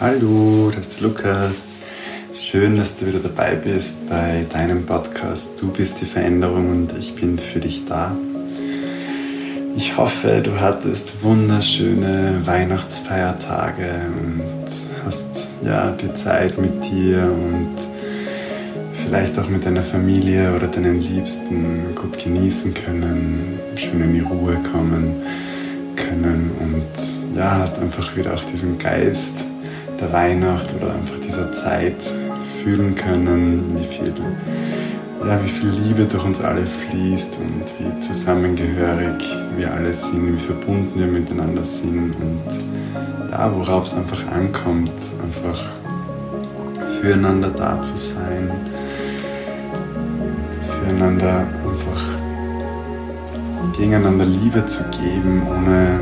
Hallo, das ist der Lukas. Schön, dass du wieder dabei bist bei deinem Podcast. Du bist die Veränderung und ich bin für dich da. Ich hoffe, du hattest wunderschöne Weihnachtsfeiertage und hast ja die Zeit mit dir und vielleicht auch mit deiner Familie oder deinen Liebsten gut genießen können, schön in die Ruhe kommen können und ja, hast einfach wieder auch diesen Geist der Weihnacht oder einfach dieser Zeit fühlen können, wie viel, ja, wie viel Liebe durch uns alle fließt und wie zusammengehörig wir alle sind, wie verbunden wir miteinander sind und ja, worauf es einfach ankommt, einfach füreinander da zu sein, füreinander einfach gegeneinander Liebe zu geben, ohne,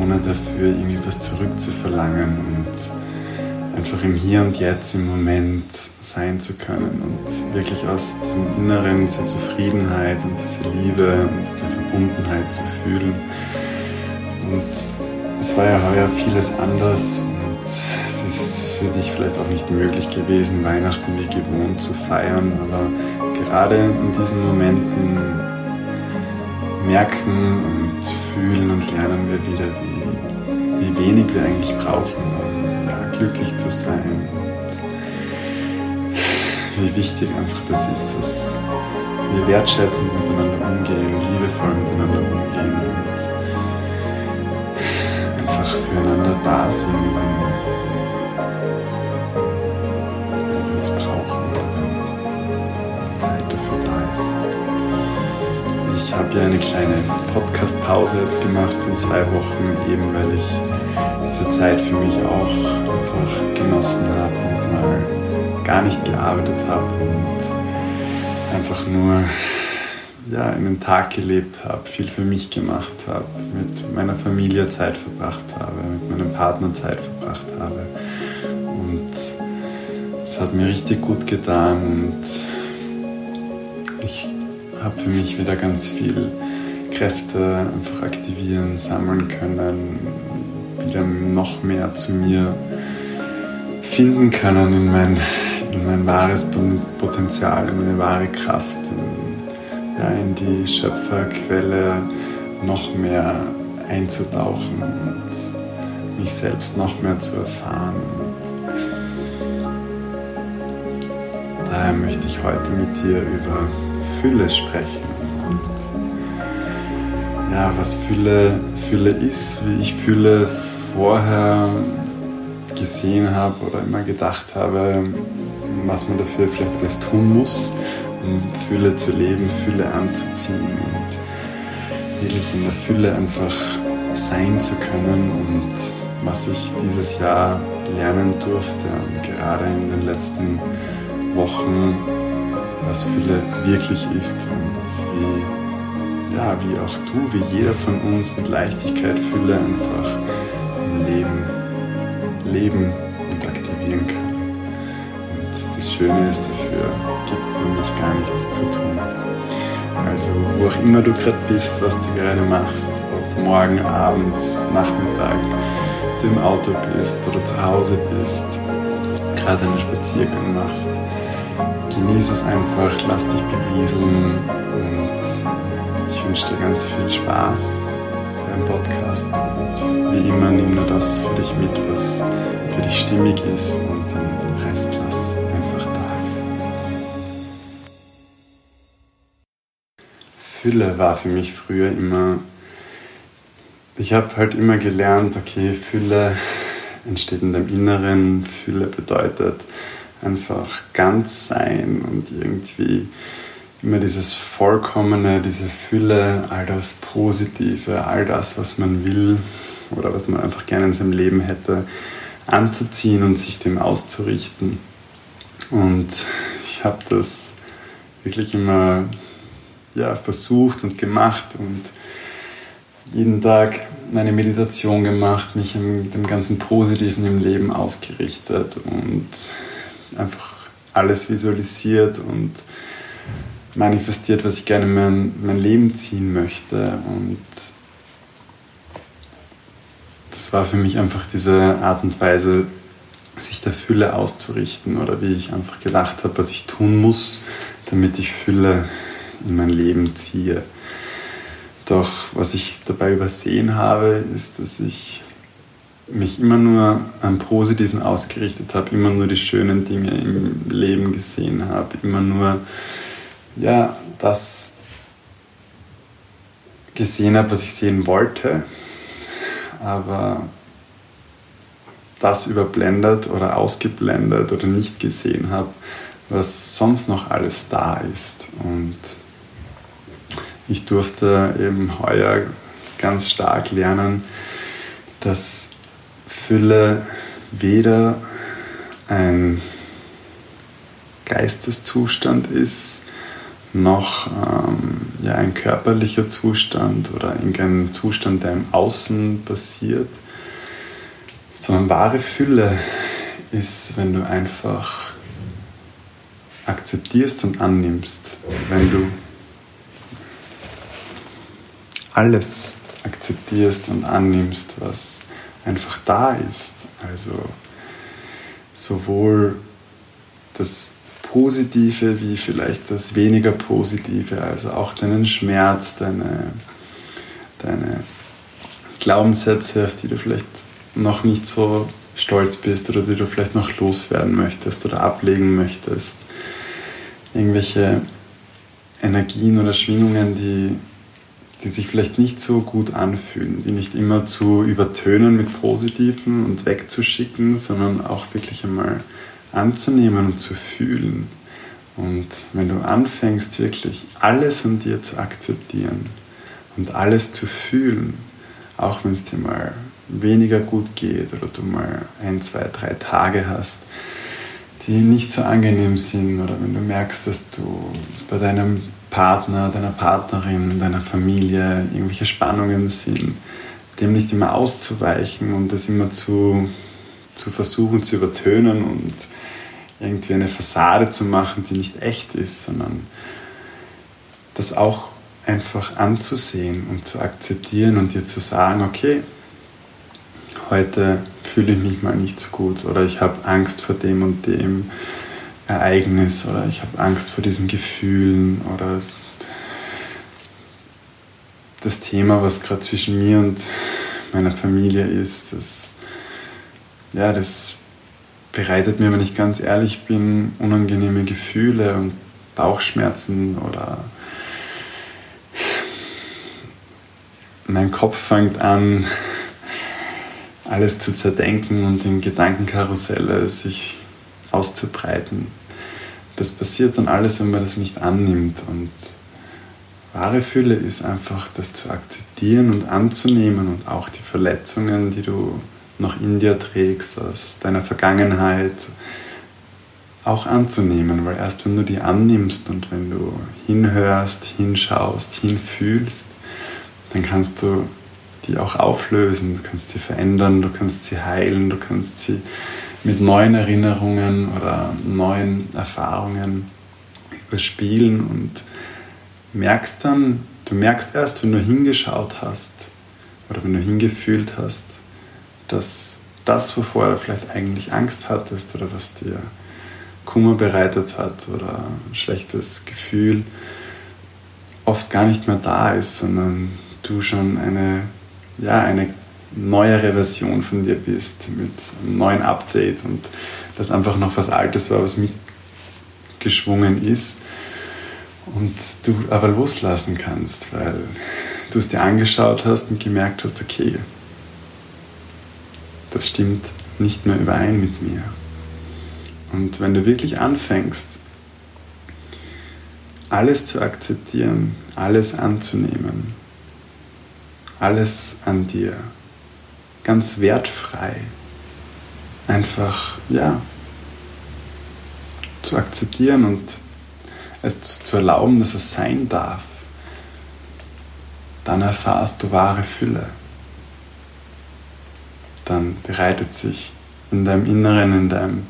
ohne dafür irgendwie was zurückzuverlangen und einfach im Hier und Jetzt, im Moment sein zu können und wirklich aus dem Inneren diese Zufriedenheit und diese Liebe und diese Verbundenheit zu fühlen. Und es war ja heuer vieles anders und es ist für dich vielleicht auch nicht möglich gewesen, Weihnachten wie gewohnt zu feiern, aber gerade in diesen Momenten merken und fühlen und lernen wir wieder, wie, wie wenig wir eigentlich brauchen, glücklich zu sein. Und wie wichtig einfach das ist, dass wir wertschätzend miteinander umgehen, liebevoll miteinander umgehen und einfach füreinander da sind, wenn habe ja eine kleine Podcast-Pause jetzt gemacht von zwei Wochen, eben weil ich diese Zeit für mich auch einfach genossen habe und mal gar nicht gearbeitet habe und einfach nur ja, einen Tag gelebt habe, viel für mich gemacht habe, mit meiner Familie Zeit verbracht habe, mit meinem Partner Zeit verbracht habe. Und es hat mir richtig gut getan und ich habe für mich wieder ganz viel Kräfte einfach aktivieren, sammeln können, wieder noch mehr zu mir finden können in mein, in mein wahres Potenzial, in meine wahre Kraft, in, ja, in die Schöpferquelle noch mehr einzutauchen und mich selbst noch mehr zu erfahren. Und daher möchte ich heute mit dir über Fülle sprechen. Und ja, was Fülle, Fülle ist, wie ich Fülle vorher gesehen habe oder immer gedacht habe, was man dafür vielleicht alles tun muss, um Fülle zu leben, Fülle anzuziehen und wirklich in der Fülle einfach sein zu können und was ich dieses Jahr lernen durfte und gerade in den letzten Wochen was Fülle wirklich ist und wie, ja, wie auch du, wie jeder von uns mit Leichtigkeit Fülle einfach Leben leben und aktivieren kann. Und das Schöne ist, dafür gibt es nämlich gar nichts zu tun. Also wo auch immer du gerade bist, was du gerade machst, ob morgen, abends, Nachmittag, du im Auto bist oder zu Hause bist, gerade einen Spaziergang machst, genieße es einfach, lass dich berieseln und ich wünsche dir ganz viel Spaß beim Podcast und wie immer nimm nur das für dich mit, was für dich stimmig ist und den Rest lass einfach da. Fülle war für mich früher immer, ich habe halt immer gelernt, okay, Fülle entsteht in deinem Inneren, Fülle bedeutet, einfach ganz sein und irgendwie immer dieses Vollkommene, diese Fülle, all das Positive, all das, was man will oder was man einfach gerne in seinem Leben hätte, anzuziehen und sich dem auszurichten. Und ich habe das wirklich immer ja, versucht und gemacht und jeden Tag meine Meditation gemacht, mich mit dem ganzen Positiven im Leben ausgerichtet und einfach alles visualisiert und manifestiert, was ich gerne in mein, mein Leben ziehen möchte. Und das war für mich einfach diese Art und Weise, sich der Fülle auszurichten oder wie ich einfach gedacht habe, was ich tun muss, damit ich Fülle in mein Leben ziehe. Doch was ich dabei übersehen habe, ist, dass ich mich immer nur am Positiven ausgerichtet habe, immer nur die schönen Dinge im Leben gesehen habe, immer nur ja, das gesehen habe, was ich sehen wollte, aber das überblendet oder ausgeblendet oder nicht gesehen habe, was sonst noch alles da ist. Und ich durfte eben heuer ganz stark lernen, dass Fülle weder ein Geisteszustand ist, noch ähm, ja, ein körperlicher Zustand oder irgendein Zustand, der im Außen passiert, sondern wahre Fülle ist, wenn du einfach akzeptierst und annimmst, wenn du alles akzeptierst und annimmst, was einfach da ist. Also sowohl das Positive wie vielleicht das weniger Positive, also auch deinen Schmerz, deine, deine Glaubenssätze, auf die du vielleicht noch nicht so stolz bist oder die du vielleicht noch loswerden möchtest oder ablegen möchtest. Irgendwelche Energien oder Schwingungen, die, die sich vielleicht nicht so gut anfühlen, die nicht immer zu übertönen mit Positiven und wegzuschicken, sondern auch wirklich einmal anzunehmen und zu fühlen. Und wenn du anfängst, wirklich alles an dir zu akzeptieren und alles zu fühlen, auch wenn es dir mal weniger gut geht oder du mal ein, zwei, drei Tage hast, die nicht so angenehm sind oder wenn du merkst, dass du bei deinem Partner, deiner Partnerin, deiner Familie irgendwelche Spannungen sind, dem nicht immer auszuweichen und das immer zu, zu versuchen zu übertönen und irgendwie eine Fassade zu machen, die nicht echt ist, sondern das auch einfach anzusehen und zu akzeptieren und dir zu sagen, okay, heute fühle ich mich mal nicht so gut oder ich habe Angst vor dem und dem Ereignis oder ich habe Angst vor diesen Gefühlen oder das Thema, was gerade zwischen mir und meiner Familie ist, das, ja, das bereitet mir, wenn ich ganz ehrlich bin, unangenehme Gefühle und Bauchschmerzen oder mein Kopf fängt an, alles zu zerdenken und in Gedankenkarusselle sich auszubreiten. Das passiert dann alles, wenn man das nicht annimmt. Und wahre Fülle ist einfach, das zu akzeptieren und anzunehmen und auch die Verletzungen, die du noch in dir trägst, aus deiner Vergangenheit auch anzunehmen, weil erst wenn du die annimmst und wenn du hinhörst, hinschaust, hinfühlst, dann kannst du die auch auflösen, du kannst sie verändern, du kannst sie heilen, du kannst sie mit neuen Erinnerungen oder neuen Erfahrungen überspielen und merkst dann, du merkst erst, wenn du hingeschaut hast oder wenn du hingefühlt hast, dass das, wovor du vielleicht eigentlich Angst hattest oder was dir Kummer bereitet hat oder ein schlechtes Gefühl, oft gar nicht mehr da ist, sondern du schon eine, ja, eine neuere Version von dir bist mit einem neuen Update und das einfach noch was Altes war, was mitgeschwungen ist und du aber loslassen kannst, weil du es dir angeschaut hast und gemerkt hast, okay, das stimmt nicht mehr überein mit mir. Und wenn du wirklich anfängst, alles zu akzeptieren, alles anzunehmen, alles an dir, ganz wertfrei, einfach, ja, zu akzeptieren und es zu erlauben, dass es sein darf, dann erfahrst du wahre Fülle dann bereitet sich in deinem Inneren, in deinem,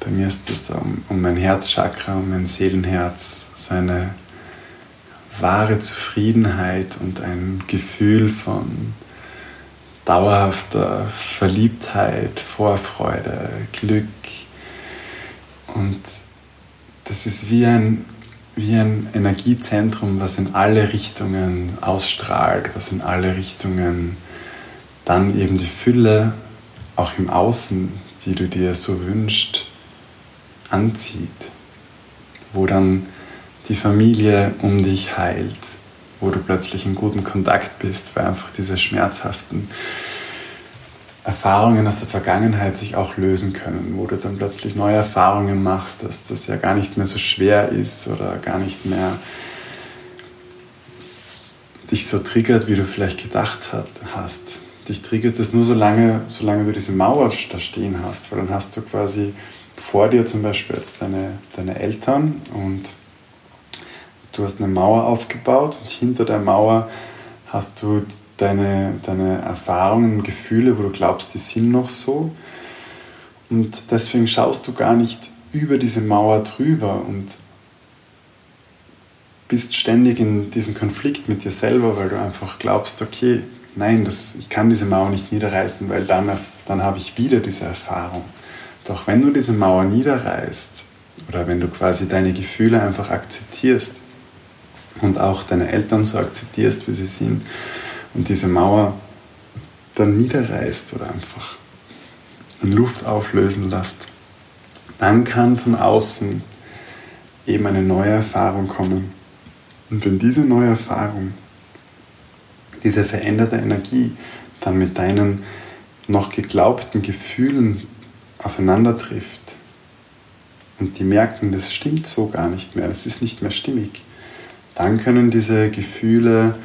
bei mir ist es um, um mein Herzchakra, um mein Seelenherz, so eine wahre Zufriedenheit und ein Gefühl von dauerhafter Verliebtheit, Vorfreude, Glück. Und das ist wie ein, wie ein Energiezentrum, was in alle Richtungen ausstrahlt, was in alle Richtungen dann eben die Fülle, auch im Außen, die du dir so wünschst, anzieht. Wo dann die Familie um dich heilt, wo du plötzlich in guten Kontakt bist, weil einfach diese schmerzhaften Erfahrungen aus der Vergangenheit sich auch lösen können, wo du dann plötzlich neue Erfahrungen machst, dass das ja gar nicht mehr so schwer ist oder gar nicht mehr dich so triggert, wie du vielleicht gedacht hast. Dich triggert es nur so lange, solange du diese Mauer da stehen hast, weil dann hast du quasi vor dir zum Beispiel jetzt deine, deine Eltern und du hast eine Mauer aufgebaut und hinter der Mauer hast du deine, deine Erfahrungen, Gefühle, wo du glaubst, die sind noch so. Und deswegen schaust du gar nicht über diese Mauer drüber und bist ständig in diesem Konflikt mit dir selber, weil du einfach glaubst, okay, nein, das, ich kann diese Mauer nicht niederreißen, weil dann, dann habe ich wieder diese Erfahrung. Doch wenn du diese Mauer niederreißt oder wenn du quasi deine Gefühle einfach akzeptierst und auch deine Eltern so akzeptierst, wie sie sind, und diese Mauer dann niederreißt oder einfach in Luft auflösen lässt, dann kann von außen eben eine neue Erfahrung kommen. Und wenn diese neue Erfahrung, diese veränderte Energie dann mit deinen noch geglaubten Gefühlen aufeinander trifft und die merken, das stimmt so gar nicht mehr, das ist nicht mehr stimmig, dann können diese Gefühle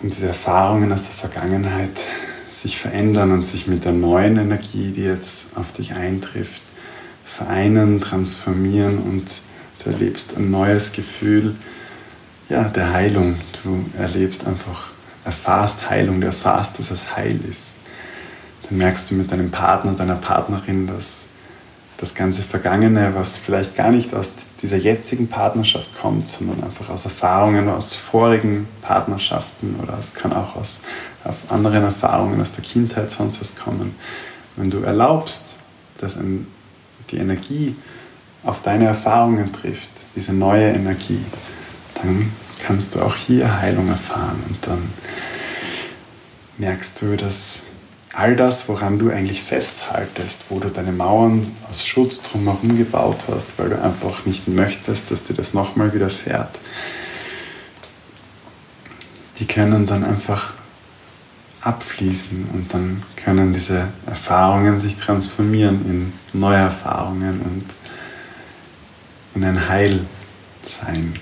und diese Erfahrungen aus der Vergangenheit sich verändern und sich mit der neuen Energie, die jetzt auf dich eintrifft, vereinen, transformieren und du erlebst ein neues Gefühl ja, der Heilung. Du erlebst einfach, erfahrst Heilung, du erfahrst, dass es heil ist. Dann merkst du mit deinem Partner, deiner Partnerin, dass das ganze Vergangene, was vielleicht gar nicht aus dieser jetzigen Partnerschaft kommt, sondern einfach aus Erfahrungen aus vorigen Partnerschaften oder es kann auch aus anderen Erfahrungen aus der Kindheit sonst was kommen. Wenn du erlaubst, dass die Energie auf deine Erfahrungen trifft, diese neue Energie, dann kannst du auch hier Heilung erfahren und dann merkst du, dass all das, woran du eigentlich festhaltest, wo du deine Mauern aus Schutz drumherum gebaut hast, weil du einfach nicht möchtest, dass dir das nochmal widerfährt, die können dann einfach abfließen und dann können diese Erfahrungen sich transformieren in neue Erfahrungen und in ein Heil sein.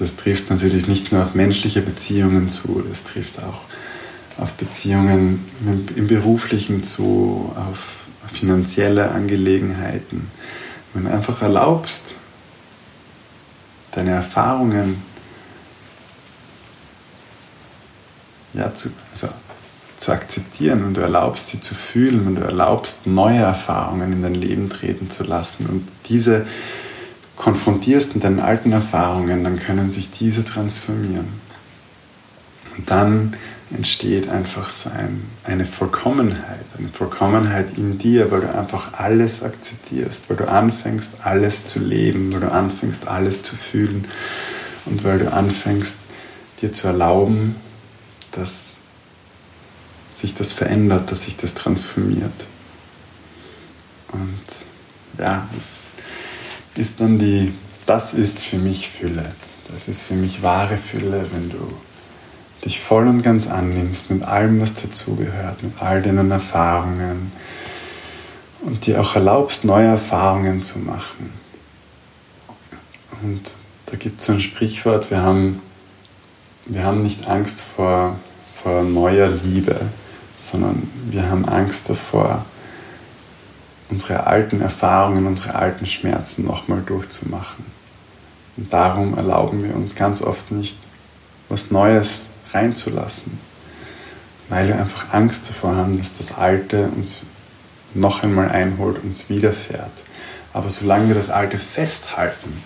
Das trifft natürlich nicht nur auf menschliche Beziehungen zu, das trifft auch auf Beziehungen im beruflichen zu, auf finanzielle Angelegenheiten. Wenn du einfach erlaubst, deine Erfahrungen ja, zu, also, zu akzeptieren und du erlaubst sie zu fühlen und du erlaubst neue Erfahrungen in dein Leben treten zu lassen und diese konfrontierst mit deinen alten Erfahrungen, dann können sich diese transformieren. Und dann entsteht einfach so ein, eine Vollkommenheit, eine Vollkommenheit in dir, weil du einfach alles akzeptierst, weil du anfängst, alles zu leben, weil du anfängst, alles zu fühlen und weil du anfängst, dir zu erlauben, dass sich das verändert, dass sich das transformiert. Und ja, das ist dann die, das ist für mich Fülle. Das ist für mich wahre Fülle, wenn du dich voll und ganz annimmst mit allem, was dazugehört, mit all deinen Erfahrungen und dir auch erlaubst, neue Erfahrungen zu machen. Und da gibt es so ein Sprichwort, wir haben, wir haben nicht Angst vor, vor neuer Liebe, sondern wir haben Angst davor, unsere alten Erfahrungen, unsere alten Schmerzen nochmal durchzumachen. Und darum erlauben wir uns ganz oft nicht, was Neues reinzulassen, weil wir einfach Angst davor haben, dass das Alte uns noch einmal einholt, uns widerfährt. Aber solange wir das Alte festhalten,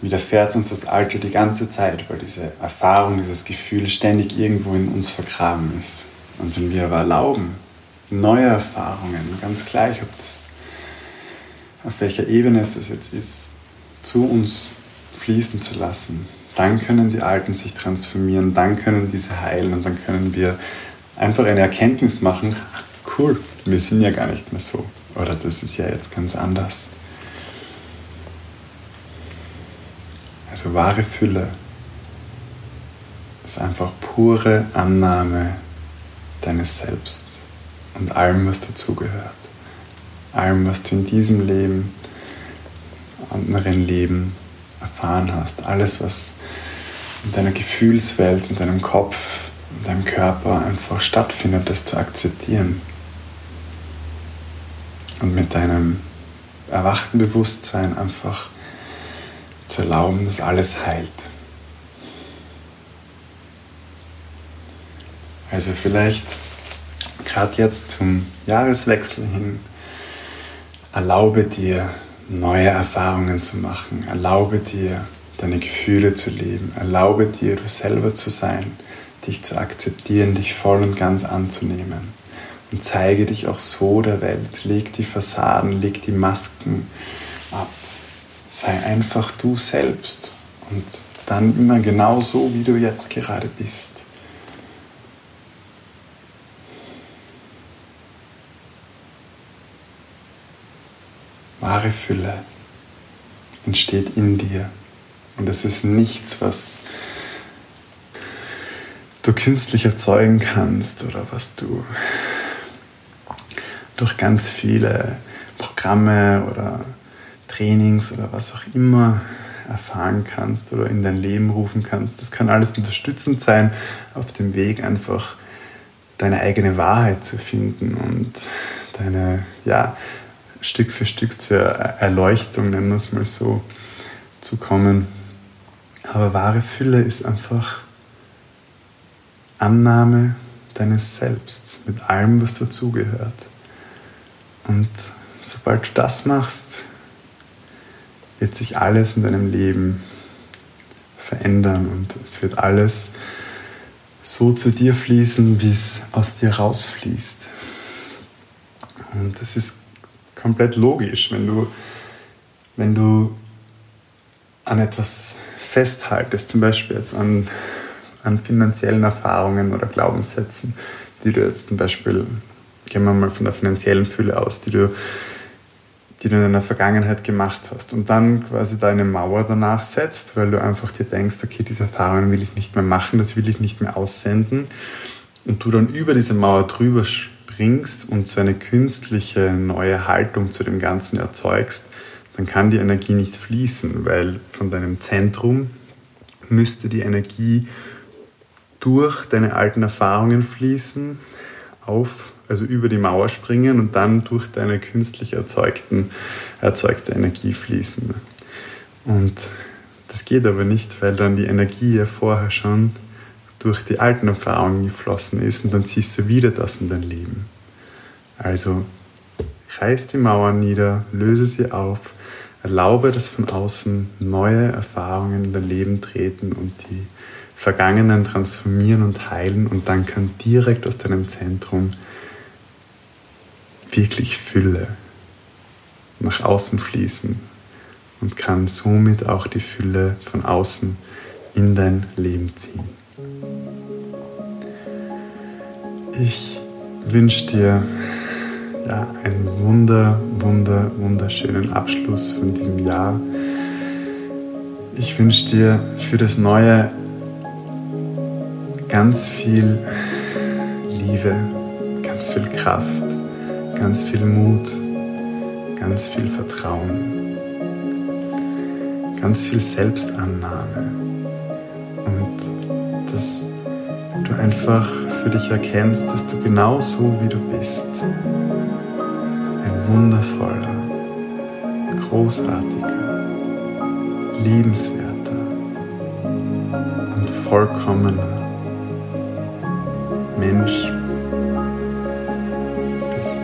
widerfährt uns das Alter die ganze Zeit, weil diese Erfahrung, dieses Gefühl ständig irgendwo in uns vergraben ist. Und wenn wir aber erlauben, neue Erfahrungen, ganz gleich, ob das auf welcher Ebene es das jetzt ist, zu uns fließen zu lassen, dann können die Alten sich transformieren, dann können diese heilen und dann können wir einfach eine Erkenntnis machen, cool, wir sind ja gar nicht mehr so. Oder das ist ja jetzt ganz anders. Also wahre Fülle ist einfach pure Annahme deines Selbst und allem, was dazugehört. Allem, was du in diesem Leben, anderen Leben erfahren hast. Alles, was in deiner Gefühlswelt, in deinem Kopf, in deinem Körper einfach stattfindet, das zu akzeptieren. Und mit deinem erwachten Bewusstsein einfach zu erlauben, dass alles heilt. Also vielleicht gerade jetzt zum Jahreswechsel hin, erlaube dir neue Erfahrungen zu machen, erlaube dir deine Gefühle zu leben, erlaube dir du selber zu sein, dich zu akzeptieren, dich voll und ganz anzunehmen. Und zeige dich auch so der Welt, leg die Fassaden, leg die Masken ab, sei einfach du selbst. Und dann immer genau so, wie du jetzt gerade bist. Wahre Fülle entsteht in dir. Und es ist nichts, was du künstlich erzeugen kannst oder was du durch ganz viele Programme oder Trainings oder was auch immer erfahren kannst oder in dein Leben rufen kannst. Das kann alles unterstützend sein, auf dem Weg einfach deine eigene Wahrheit zu finden und deine, ja, Stück für Stück zur Erleuchtung, nennen wir es mal so, zu kommen. Aber wahre Fülle ist einfach Annahme deines Selbst mit allem, was dazugehört. Und sobald du das machst, wird sich alles in deinem Leben verändern und es wird alles so zu dir fließen, wie es aus dir rausfließt. Und das ist komplett logisch, wenn du, wenn du an etwas festhaltest, zum Beispiel jetzt an, an finanziellen Erfahrungen oder Glaubenssätzen, die du jetzt zum Beispiel, gehen wir mal von der finanziellen Fülle aus, die du, die du in deiner Vergangenheit gemacht hast und dann quasi deine Mauer danach setzt, weil du einfach dir denkst, okay, diese Erfahrungen will ich nicht mehr machen, das will ich nicht mehr aussenden und du dann über diese Mauer drüber bringst und so eine künstliche neue Haltung zu dem Ganzen erzeugst, dann kann die Energie nicht fließen, weil von deinem Zentrum müsste die Energie durch deine alten Erfahrungen fließen, auf, also über die Mauer springen und dann durch deine künstlich erzeugten, erzeugte Energie fließen. Und das geht aber nicht, weil dann die Energie ja vorher schon durch die alten Erfahrungen geflossen ist und dann ziehst du wieder das in dein Leben. Also reiß die Mauern nieder, löse sie auf, erlaube, dass von außen neue Erfahrungen in dein Leben treten und die Vergangenen transformieren und heilen und dann kann direkt aus deinem Zentrum wirklich Fülle nach außen fließen und kann somit auch die Fülle von außen in dein Leben ziehen. Ich wünsche dir ja, einen wunder, wunder, wunderschönen Abschluss von diesem Jahr. Ich wünsche dir für das neue ganz viel Liebe, ganz viel Kraft, ganz viel Mut, ganz viel Vertrauen, ganz viel Selbstannahme und dass du einfach für dich erkennst, dass du genau so wie du bist, wundervoller, großartiger, liebenswerter und vollkommener Mensch bist.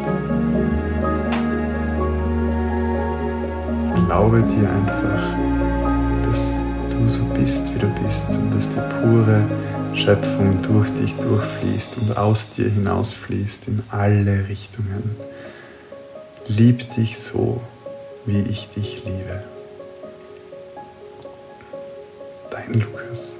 Erlaube dir einfach, dass du so bist, wie du bist und dass die pure Schöpfung durch dich durchfließt und aus dir hinausfließt in alle Richtungen. Lieb dich so, wie ich dich liebe. Dein Lukas.